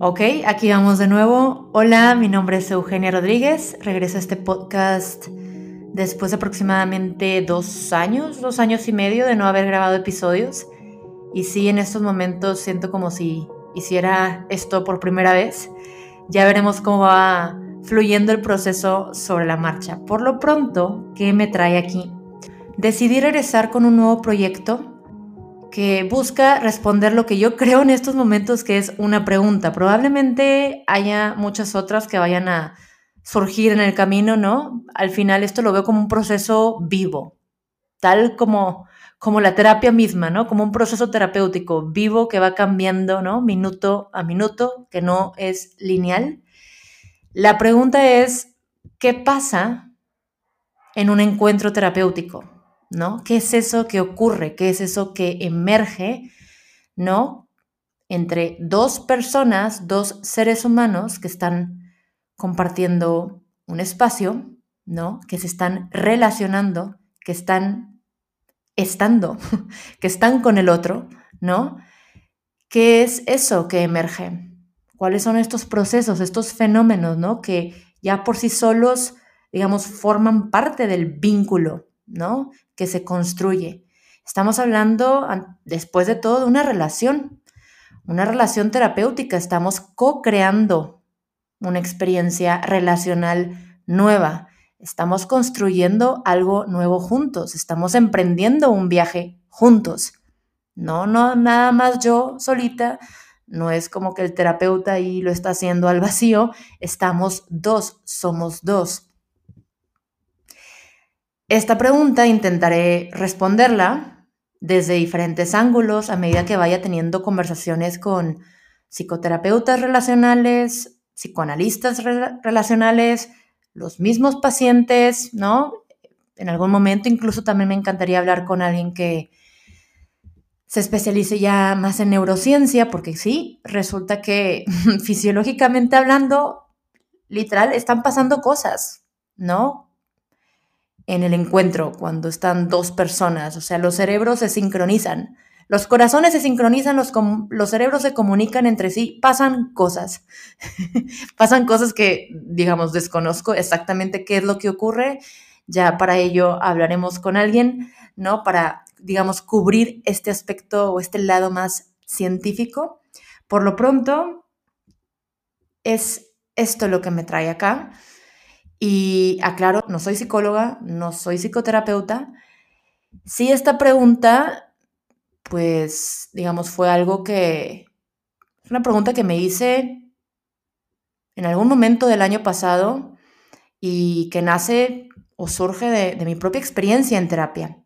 Ok, aquí vamos de nuevo. Hola, mi nombre es Eugenia Rodríguez. Regreso a este podcast después de aproximadamente dos años, dos años y medio de no haber grabado episodios. Y sí, en estos momentos siento como si hiciera esto por primera vez. Ya veremos cómo va fluyendo el proceso sobre la marcha. Por lo pronto, ¿qué me trae aquí? Decidí regresar con un nuevo proyecto que busca responder lo que yo creo en estos momentos que es una pregunta. Probablemente haya muchas otras que vayan a surgir en el camino, ¿no? Al final esto lo veo como un proceso vivo, tal como como la terapia misma, ¿no? Como un proceso terapéutico vivo que va cambiando, ¿no? Minuto a minuto, que no es lineal. La pregunta es, ¿qué pasa en un encuentro terapéutico? ¿No? ¿Qué es eso que ocurre? ¿Qué es eso que emerge, ¿no? Entre dos personas, dos seres humanos que están compartiendo un espacio, ¿no? Que se están relacionando, que están estando, que están con el otro, ¿no? ¿Qué es eso que emerge? ¿Cuáles son estos procesos, estos fenómenos, ¿no? Que ya por sí solos, digamos, forman parte del vínculo, ¿no? Que se construye. Estamos hablando, después de todo, de una relación, una relación terapéutica. Estamos co-creando una experiencia relacional nueva. Estamos construyendo algo nuevo juntos. Estamos emprendiendo un viaje juntos. No, no, nada más yo solita. No es como que el terapeuta ahí lo está haciendo al vacío. Estamos dos, somos dos. Esta pregunta intentaré responderla desde diferentes ángulos a medida que vaya teniendo conversaciones con psicoterapeutas relacionales, psicoanalistas relacionales, los mismos pacientes, ¿no? En algún momento incluso también me encantaría hablar con alguien que se especialice ya más en neurociencia, porque sí, resulta que fisiológicamente hablando, literal, están pasando cosas, ¿no? En el encuentro cuando están dos personas, o sea, los cerebros se sincronizan, los corazones se sincronizan, los, los cerebros se comunican entre sí, pasan cosas, pasan cosas que, digamos, desconozco exactamente qué es lo que ocurre, ya para ello hablaremos con alguien, ¿no? Para, digamos, cubrir este aspecto o este lado más científico. Por lo pronto, es esto lo que me trae acá. Y aclaro, no soy psicóloga, no soy psicoterapeuta. Sí, esta pregunta, pues, digamos, fue algo que, es una pregunta que me hice en algún momento del año pasado y que nace o surge de, de mi propia experiencia en terapia.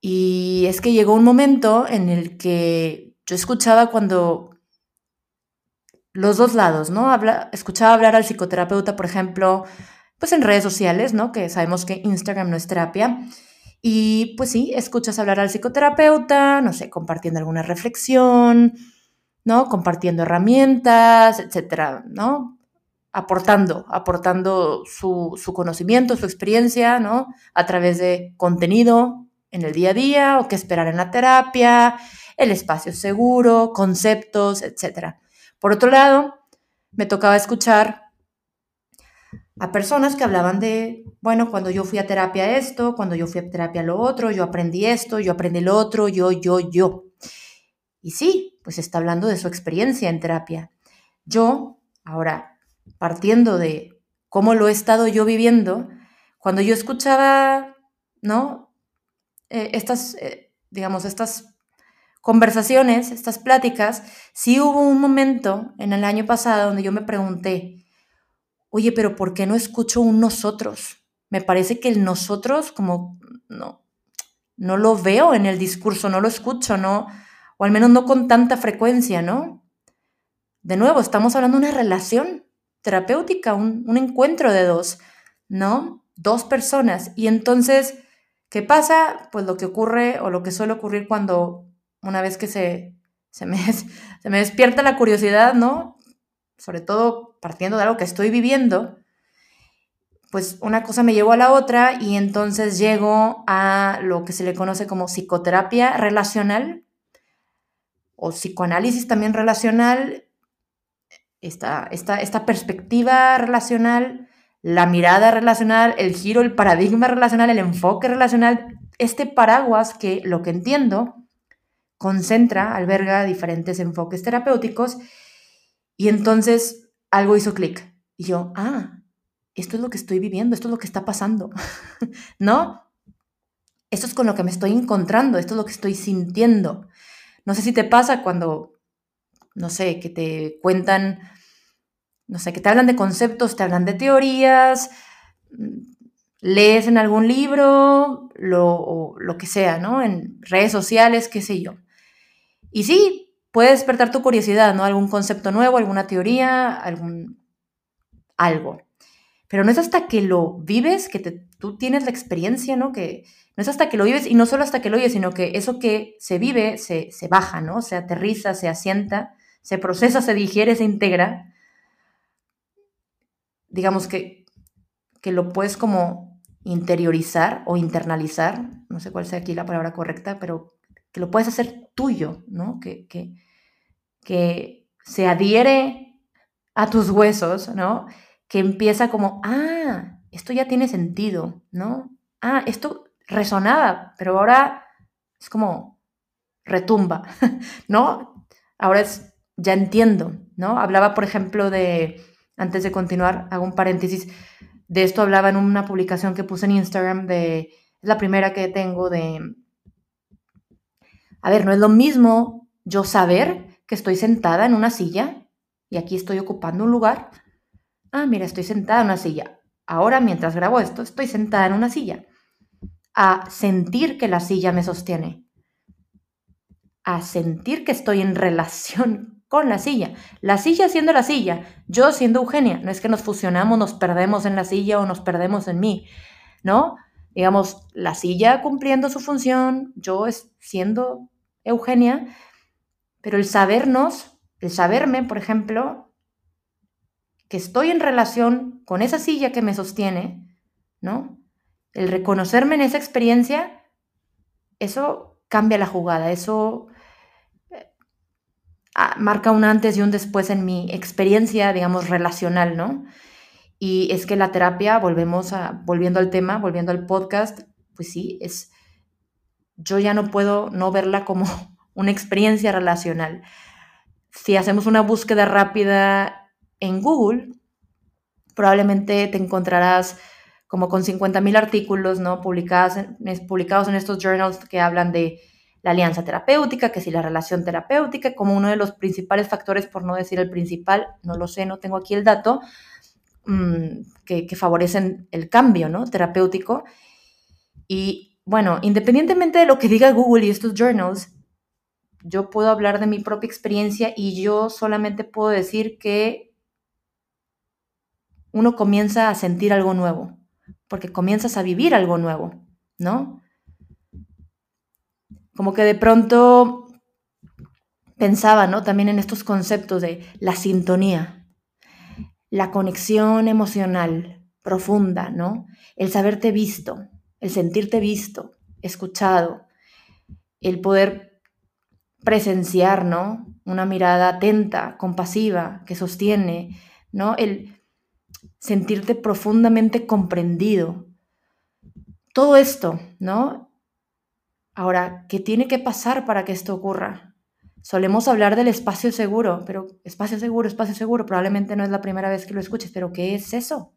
Y es que llegó un momento en el que yo escuchaba cuando los dos lados, ¿no? Habla, escuchaba hablar al psicoterapeuta, por ejemplo, pues en redes sociales, ¿no? Que sabemos que Instagram no es terapia. Y pues sí, escuchas hablar al psicoterapeuta, no sé, compartiendo alguna reflexión, ¿no? Compartiendo herramientas, etcétera, ¿no? Aportando, aportando su, su conocimiento, su experiencia, ¿no? A través de contenido en el día a día o qué esperar en la terapia, el espacio seguro, conceptos, etcétera. Por otro lado, me tocaba escuchar a personas que hablaban de, bueno, cuando yo fui a terapia esto, cuando yo fui a terapia lo otro, yo aprendí esto, yo aprendí lo otro, yo, yo, yo. Y sí, pues está hablando de su experiencia en terapia. Yo, ahora, partiendo de cómo lo he estado yo viviendo, cuando yo escuchaba, ¿no? Eh, estas, eh, digamos, estas conversaciones, estas pláticas, sí hubo un momento en el año pasado donde yo me pregunté, oye, pero ¿por qué no escucho un nosotros? Me parece que el nosotros como no, no lo veo en el discurso, no lo escucho, no, o al menos no con tanta frecuencia, ¿no? De nuevo, estamos hablando de una relación terapéutica, un, un encuentro de dos, ¿no? Dos personas. Y entonces, ¿qué pasa? Pues lo que ocurre o lo que suele ocurrir cuando una vez que se, se, me, se me despierta la curiosidad, ¿no? Sobre todo partiendo de algo que estoy viviendo, pues una cosa me llevó a la otra y entonces llego a lo que se le conoce como psicoterapia relacional o psicoanálisis también relacional esta, esta, esta perspectiva relacional, la mirada relacional, el giro, el paradigma relacional, el enfoque relacional, este paraguas que lo que entiendo concentra, alberga diferentes enfoques terapéuticos y entonces algo hizo clic. Y yo, ah, esto es lo que estoy viviendo, esto es lo que está pasando, ¿no? Esto es con lo que me estoy encontrando, esto es lo que estoy sintiendo. No sé si te pasa cuando, no sé, que te cuentan, no sé, que te hablan de conceptos, te hablan de teorías, lees en algún libro, lo, lo que sea, ¿no? En redes sociales, qué sé yo. Y sí, puede despertar tu curiosidad, ¿no? Algún concepto nuevo, alguna teoría, algún algo. Pero no es hasta que lo vives que tú tienes la experiencia, ¿no? Que no es hasta que lo vives y no solo hasta que lo vives, sino que eso que se vive se, se baja, ¿no? Se aterriza, se asienta, se procesa, se digiere, se integra. Digamos que, que lo puedes como interiorizar o internalizar, no sé cuál sea aquí la palabra correcta, pero que lo puedes hacer tuyo, ¿no? Que, que, que se adhiere a tus huesos, ¿no? Que empieza como, ah, esto ya tiene sentido, ¿no? Ah, esto resonaba, pero ahora es como retumba, ¿no? Ahora es, ya entiendo, ¿no? Hablaba, por ejemplo, de, antes de continuar, hago un paréntesis, de esto hablaba en una publicación que puse en Instagram de, es la primera que tengo de a ver, no es lo mismo yo saber que estoy sentada en una silla y aquí estoy ocupando un lugar. Ah, mira, estoy sentada en una silla. Ahora, mientras grabo esto, estoy sentada en una silla. A sentir que la silla me sostiene. A sentir que estoy en relación con la silla. La silla siendo la silla, yo siendo Eugenia. No es que nos fusionamos, nos perdemos en la silla o nos perdemos en mí, ¿no? Digamos, la silla cumpliendo su función, yo siendo Eugenia, pero el sabernos, el saberme, por ejemplo, que estoy en relación con esa silla que me sostiene, ¿no? El reconocerme en esa experiencia, eso cambia la jugada, eso eh, ah, marca un antes y un después en mi experiencia, digamos, relacional, ¿no? Y es que la terapia, volvemos a, volviendo al tema, volviendo al podcast, pues sí, es, yo ya no puedo no verla como una experiencia relacional. Si hacemos una búsqueda rápida en Google, probablemente te encontrarás como con 50.000 artículos ¿no? publicados, en, publicados en estos journals que hablan de la alianza terapéutica, que si la relación terapéutica, como uno de los principales factores, por no decir el principal, no lo sé, no tengo aquí el dato, mm, que, que, favorecen el cambio ¿no? terapéutico. Y bueno, independientemente de lo que diga Google y estos journals, yo puedo hablar de mi propia experiencia y yo solamente puedo decir que uno comienza a sentir algo nuevo, porque comienzas a vivir algo nuevo, ¿no? Como que de pronto pensaba, ¿no? También en estos conceptos de la sintonía, la conexión emocional profunda, ¿no? El saberte visto, el sentirte visto, escuchado, el poder presenciar, ¿no? Una mirada atenta, compasiva, que sostiene, ¿no? El sentirte profundamente comprendido. Todo esto, ¿no? Ahora, ¿qué tiene que pasar para que esto ocurra? Solemos hablar del espacio seguro, pero espacio seguro, espacio seguro, probablemente no es la primera vez que lo escuches, pero ¿qué es eso?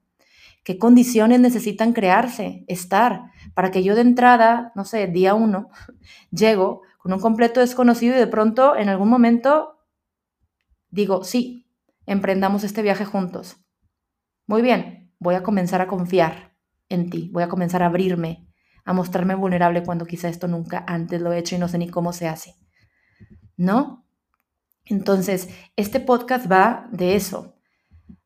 ¿Qué condiciones necesitan crearse, estar, para que yo de entrada, no sé, día uno, llego con un completo desconocido y de pronto en algún momento digo, sí, emprendamos este viaje juntos. Muy bien, voy a comenzar a confiar en ti, voy a comenzar a abrirme, a mostrarme vulnerable cuando quizá esto nunca antes lo he hecho y no sé ni cómo se hace. ¿No? Entonces, este podcast va de eso.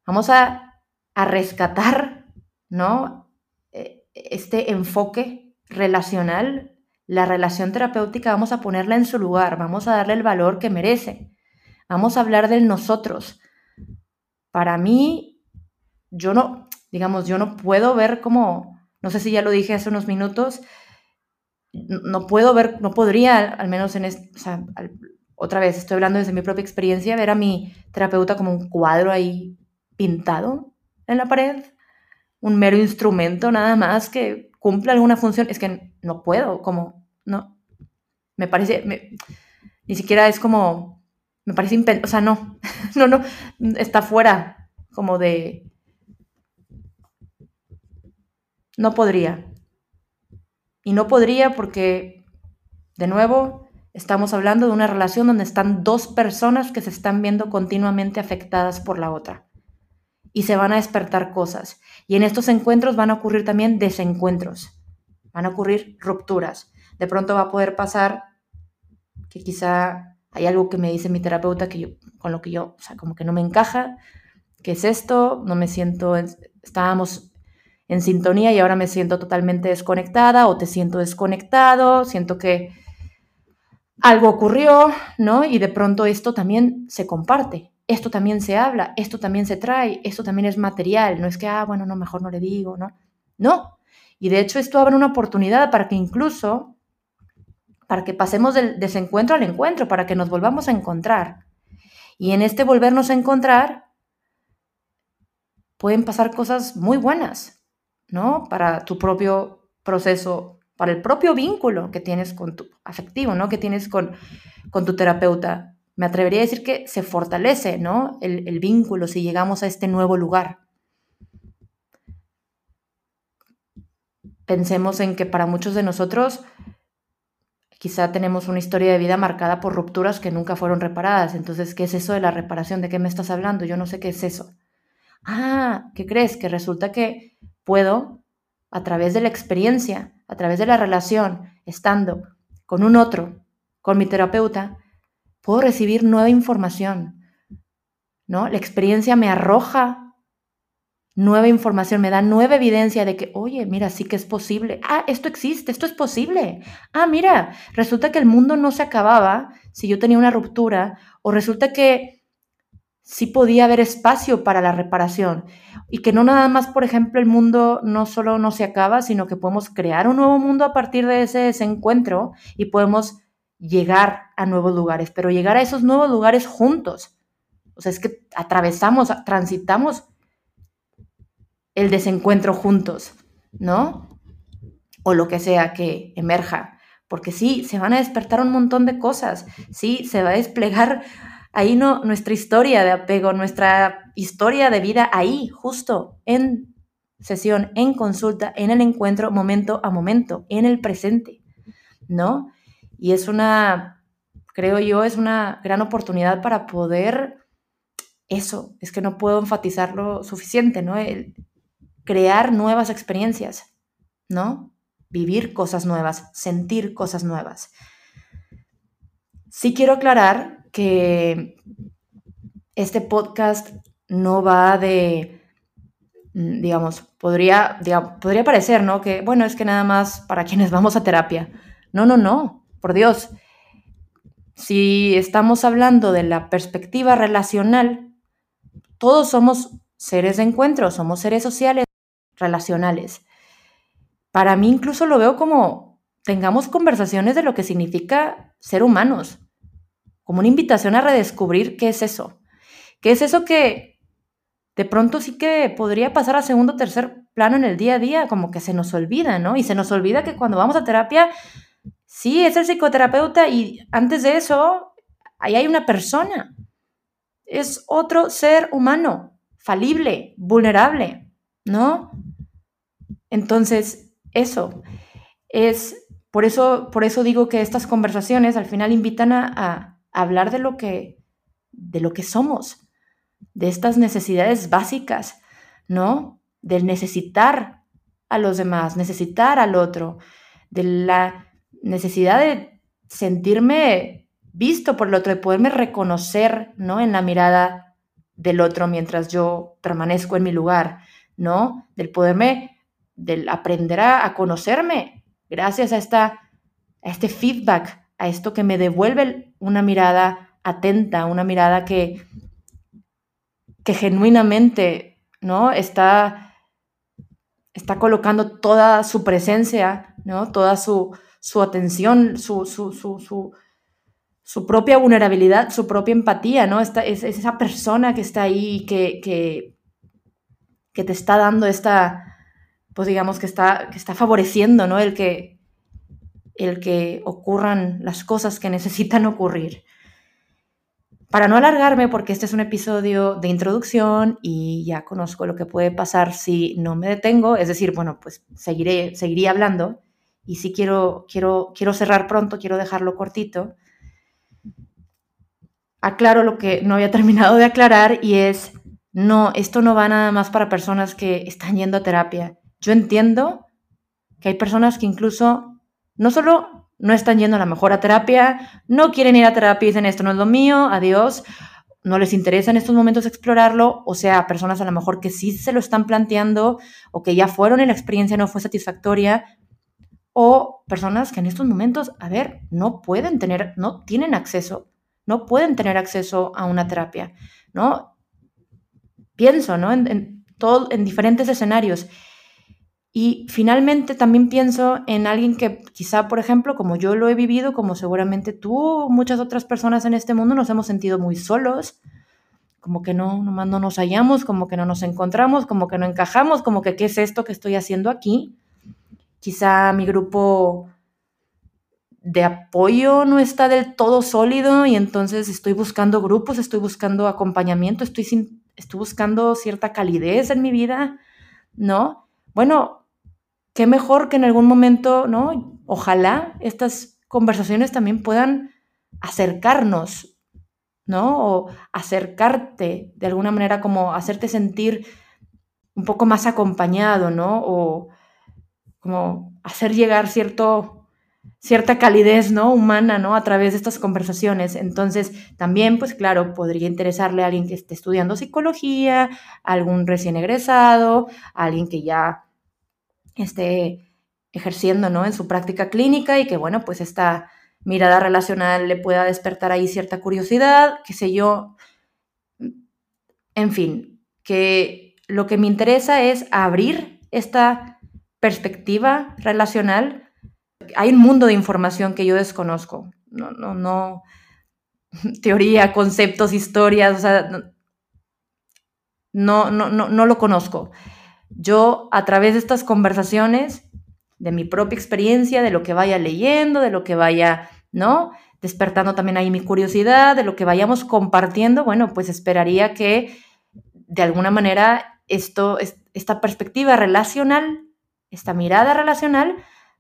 Vamos a, a rescatar ¿no? E, este enfoque relacional, la relación terapéutica, vamos a ponerla en su lugar, vamos a darle el valor que merece, vamos a hablar del nosotros. Para mí, yo no, digamos, yo no puedo ver como, no sé si ya lo dije hace unos minutos, no puedo ver, no podría, al menos en este, otra vez, estoy hablando desde mi propia experiencia, ver a mi terapeuta como un cuadro ahí pintado en la pared, un mero instrumento nada más que cumple alguna función, es que no puedo, como, no, me parece, ni siquiera es como, me parece o sea, no, no, no, está fuera como de, no podría. Y no podría porque, de nuevo, estamos hablando de una relación donde están dos personas que se están viendo continuamente afectadas por la otra. Y se van a despertar cosas. Y en estos encuentros van a ocurrir también desencuentros. Van a ocurrir rupturas. De pronto va a poder pasar que quizá hay algo que me dice mi terapeuta que yo, con lo que yo, o sea, como que no me encaja. ¿Qué es esto? No me siento, estábamos en sintonía y ahora me siento totalmente desconectada o te siento desconectado, siento que algo ocurrió, ¿no? Y de pronto esto también se comparte, esto también se habla, esto también se trae, esto también es material, no es que, ah, bueno, no, mejor no le digo, ¿no? No. Y de hecho esto abre una oportunidad para que incluso, para que pasemos del desencuentro al encuentro, para que nos volvamos a encontrar. Y en este volvernos a encontrar, pueden pasar cosas muy buenas, ¿no? Para tu propio proceso, para el propio vínculo que tienes con tu afectivo, ¿no? Que tienes con, con tu terapeuta. Me atrevería a decir que se fortalece, ¿no? El, el vínculo si llegamos a este nuevo lugar. Pensemos en que para muchos de nosotros quizá tenemos una historia de vida marcada por rupturas que nunca fueron reparadas. Entonces, ¿qué es eso de la reparación? ¿De qué me estás hablando? Yo no sé qué es eso. Ah, ¿qué crees? Que resulta que puedo, a través de la experiencia, a través de la relación, estando con un otro, con mi terapeuta, puedo recibir nueva información, ¿no? La experiencia me arroja nueva información, me da nueva evidencia de que, oye, mira, sí que es posible. Ah, esto existe, esto es posible. Ah, mira, resulta que el mundo no se acababa si yo tenía una ruptura, o resulta que sí podía haber espacio para la reparación y que no nada más, por ejemplo, el mundo no solo no se acaba, sino que podemos crear un nuevo mundo a partir de ese desencuentro y podemos llegar a nuevos lugares, pero llegar a esos nuevos lugares juntos. O sea, es que atravesamos, transitamos el desencuentro juntos, ¿no? O lo que sea que emerja. Porque sí, se van a despertar un montón de cosas, sí, se va a desplegar ahí no, nuestra historia de apego, nuestra historia de vida ahí, justo en sesión, en consulta, en el encuentro, momento a momento, en el presente, ¿no? Y es una, creo yo, es una gran oportunidad para poder, eso, es que no puedo enfatizarlo suficiente, ¿no? Crear nuevas experiencias, ¿no? Vivir cosas nuevas, sentir cosas nuevas. Sí quiero aclarar que este podcast no va de, mm, digamos, podría, podría parecer, ¿no? Que, bueno, es que nada más para quienes vamos a terapia. No, no, no, por Dios. Si estamos hablando de la perspectiva relacional, todos somos seres de encuentro, somos seres sociales, relacionales. Para mí incluso lo veo como tengamos conversaciones de lo que significa ser humanos, como una invitación a redescubrir qué es eso. ¿Qué es eso que de pronto sí que podría pasar a segundo o tercer plano en el día a día? Como que se nos olvida, ¿no? Y se nos olvida que cuando vamos a terapia, sí, es el psicoterapeuta y antes de eso, ahí hay una persona. Es otro ser humano, falible, vulnerable, ¿no? Entonces, eso es, por eso, por eso digo que estas conversaciones al final invitan a hablar de lo que, de lo que somos, de estas necesidades básicas, ¿no? Del necesitar a los demás, necesitar al otro, de la necesidad de sentirme visto por el otro, de poderme reconocer, ¿no? En la mirada del otro mientras yo permanezco en mi lugar, ¿no? Del poderme, del aprender a, a conocerme gracias a, esta, a este feedback a esto que me devuelve una mirada atenta, una mirada que, que genuinamente ¿no? está, está colocando toda su presencia, ¿no? toda su, su atención, su, su, su propia vulnerabilidad, su propia empatía, ¿no? Esta, es, esa persona que está ahí, que, que, que, te está dando esta, pues digamos que está, que está favoreciendo, ¿no? El que, el que ocurran las cosas que necesitan ocurrir. Para no alargarme, porque este es un episodio de introducción y ya conozco lo que puede pasar si no me detengo, es decir, bueno, pues seguiré, seguiré hablando y si quiero, quiero, quiero cerrar pronto, quiero dejarlo cortito. Aclaro lo que no había terminado de aclarar y es, no, esto no va nada más para personas que están yendo a terapia. Yo entiendo que hay personas que incluso no solo no están yendo a la mejor a terapia, no quieren ir a terapia y dicen esto no es lo mío, adiós, no les interesa en estos momentos explorarlo, o sea, personas a lo mejor que sí se lo están planteando o que ya fueron y la experiencia no fue satisfactoria, o personas que en estos momentos, a ver, no pueden tener, no tienen acceso, no pueden tener acceso a una terapia, ¿no? Pienso, ¿no? En, todo, en diferentes escenarios. Y finalmente también pienso en alguien que quizá, por ejemplo, como yo lo he vivido, como seguramente tú, muchas otras personas en este mundo nos hemos sentido muy solos, como que no, nomás no nos hallamos, como que no nos encontramos, como que no encajamos, como que qué es esto que estoy haciendo aquí. Quizá mi grupo de apoyo no está del todo sólido y entonces estoy buscando grupos, estoy buscando acompañamiento, estoy, sin, estoy buscando cierta calidez en mi vida, ¿no? Bueno, qué mejor que en algún momento, ¿no? Ojalá estas conversaciones también puedan acercarnos, ¿no? O acercarte de alguna manera, como hacerte sentir un poco más acompañado, ¿no? Como hacer llegar cierto, cierta calidez, ¿no? Humana, ¿no? A través de estas conversaciones. Entonces, también, pues claro, podría interesarle a alguien que esté estudiando psicología, algún recién egresado, alguien que ya esté ejerciendo ¿no? en su práctica clínica y que, bueno, pues esta mirada relacional le pueda despertar ahí cierta curiosidad, qué sé yo. En fin, que lo que me interesa es abrir esta perspectiva relacional. Hay un mundo de información que yo desconozco. No, no, no. Teoría, conceptos, historias, o sea, no, no, no, no lo conozco yo a través de estas conversaciones, de mi propia experiencia, de lo que vaya leyendo, de lo que vaya, ¿no? Despertando también ahí mi curiosidad, de lo que vayamos compartiendo, bueno, pues esperaría que de alguna manera esto, esta perspectiva relacional, esta mirada relacional,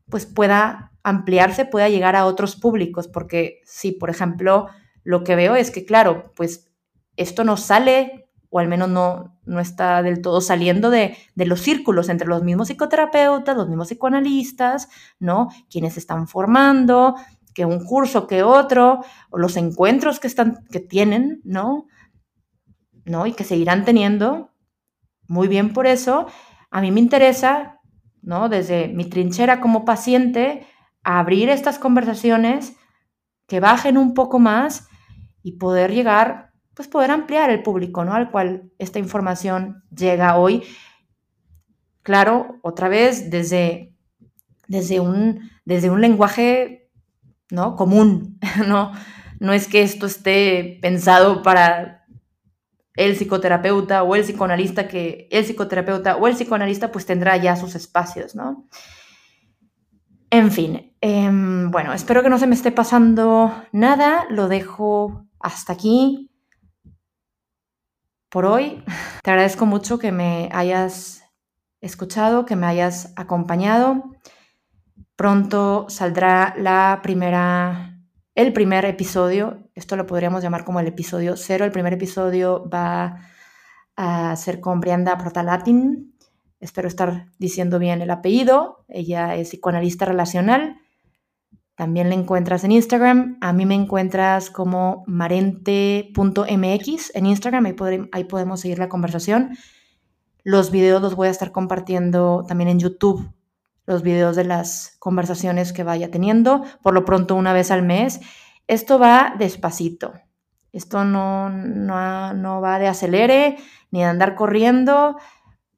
pues pueda ampliarse, pueda llegar a otros públicos, porque si, por ejemplo, lo que veo es que, claro, pues esto no sale o al menos no, no está del todo saliendo de, los círculos entre los mismos psicoterapeutas, los mismos psicoanalistas, ¿no? Quienes están formando, que un curso que otro, o los encuentros que, están, que tienen, ¿no? ¿no? Y que seguirán teniendo. Muy bien por eso. A mí me interesa, ¿no? Desde mi trinchera como paciente, abrir estas conversaciones que bajen un poco más y poder llegar pues poder ampliar el público, ¿no? Al cual esta información llega hoy. Claro, otra vez desde, desde, un, desde un lenguaje, ¿no? Común, ¿no? No es que esto esté pensado para el psicoterapeuta o el psicoanalista, que el psicoterapeuta o el psicoanalista pues tendrá ya sus espacios, ¿no? En fin, em, bueno, espero que no se me esté pasando nada, lo dejo hasta aquí por hoy. Te agradezco mucho que me hayas escuchado, que me hayas acompañado. Pronto saldrá la primera, el primer episodio. Esto lo podríamos llamar como el episodio cero. El primer episodio va a ser con Brianda Protalatin. Espero estar diciendo bien el apellido. Ella es psicoanalista relacional también la encuentras en Instagram. A mí me encuentras como marente.mx en Instagram. Ahí, ahí podemos seguir la conversación. Los videos los voy a estar compartiendo también en YouTube. Los videos de las conversaciones que vaya teniendo. Por lo pronto, una vez al mes. Esto va despacito. Esto no, no, va de acelere ni de andar corriendo,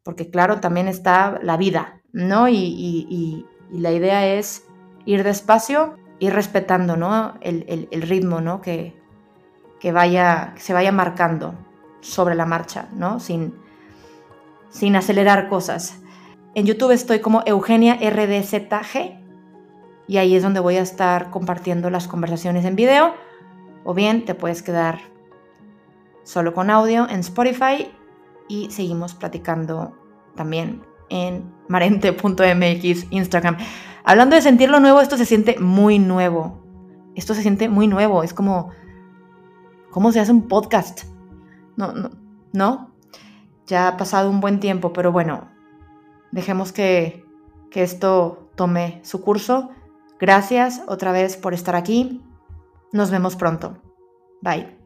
porque claro, también está la vida, ¿no? y, y la idea es ir despacio ir respetando, ¿no? El, ritmo, ¿no? Que, que, vaya, se vaya marcando sobre la marcha, ¿no? Sin, sin acelerar cosas. En YouTube estoy como Eugenia RDZG y ahí es donde voy a estar compartiendo las conversaciones en video o bien te puedes quedar solo con audio en Spotify y seguimos platicando también en marente.mx Instagram. Hablando de sentirlo nuevo, esto se siente muy nuevo. Esto se siente muy nuevo. Es como, ¿cómo se hace un podcast? No, no, no. Ya ha pasado un buen tiempo, pero bueno, dejemos que, que esto tome su curso. Gracias otra vez por estar aquí. Nos vemos pronto. Bye.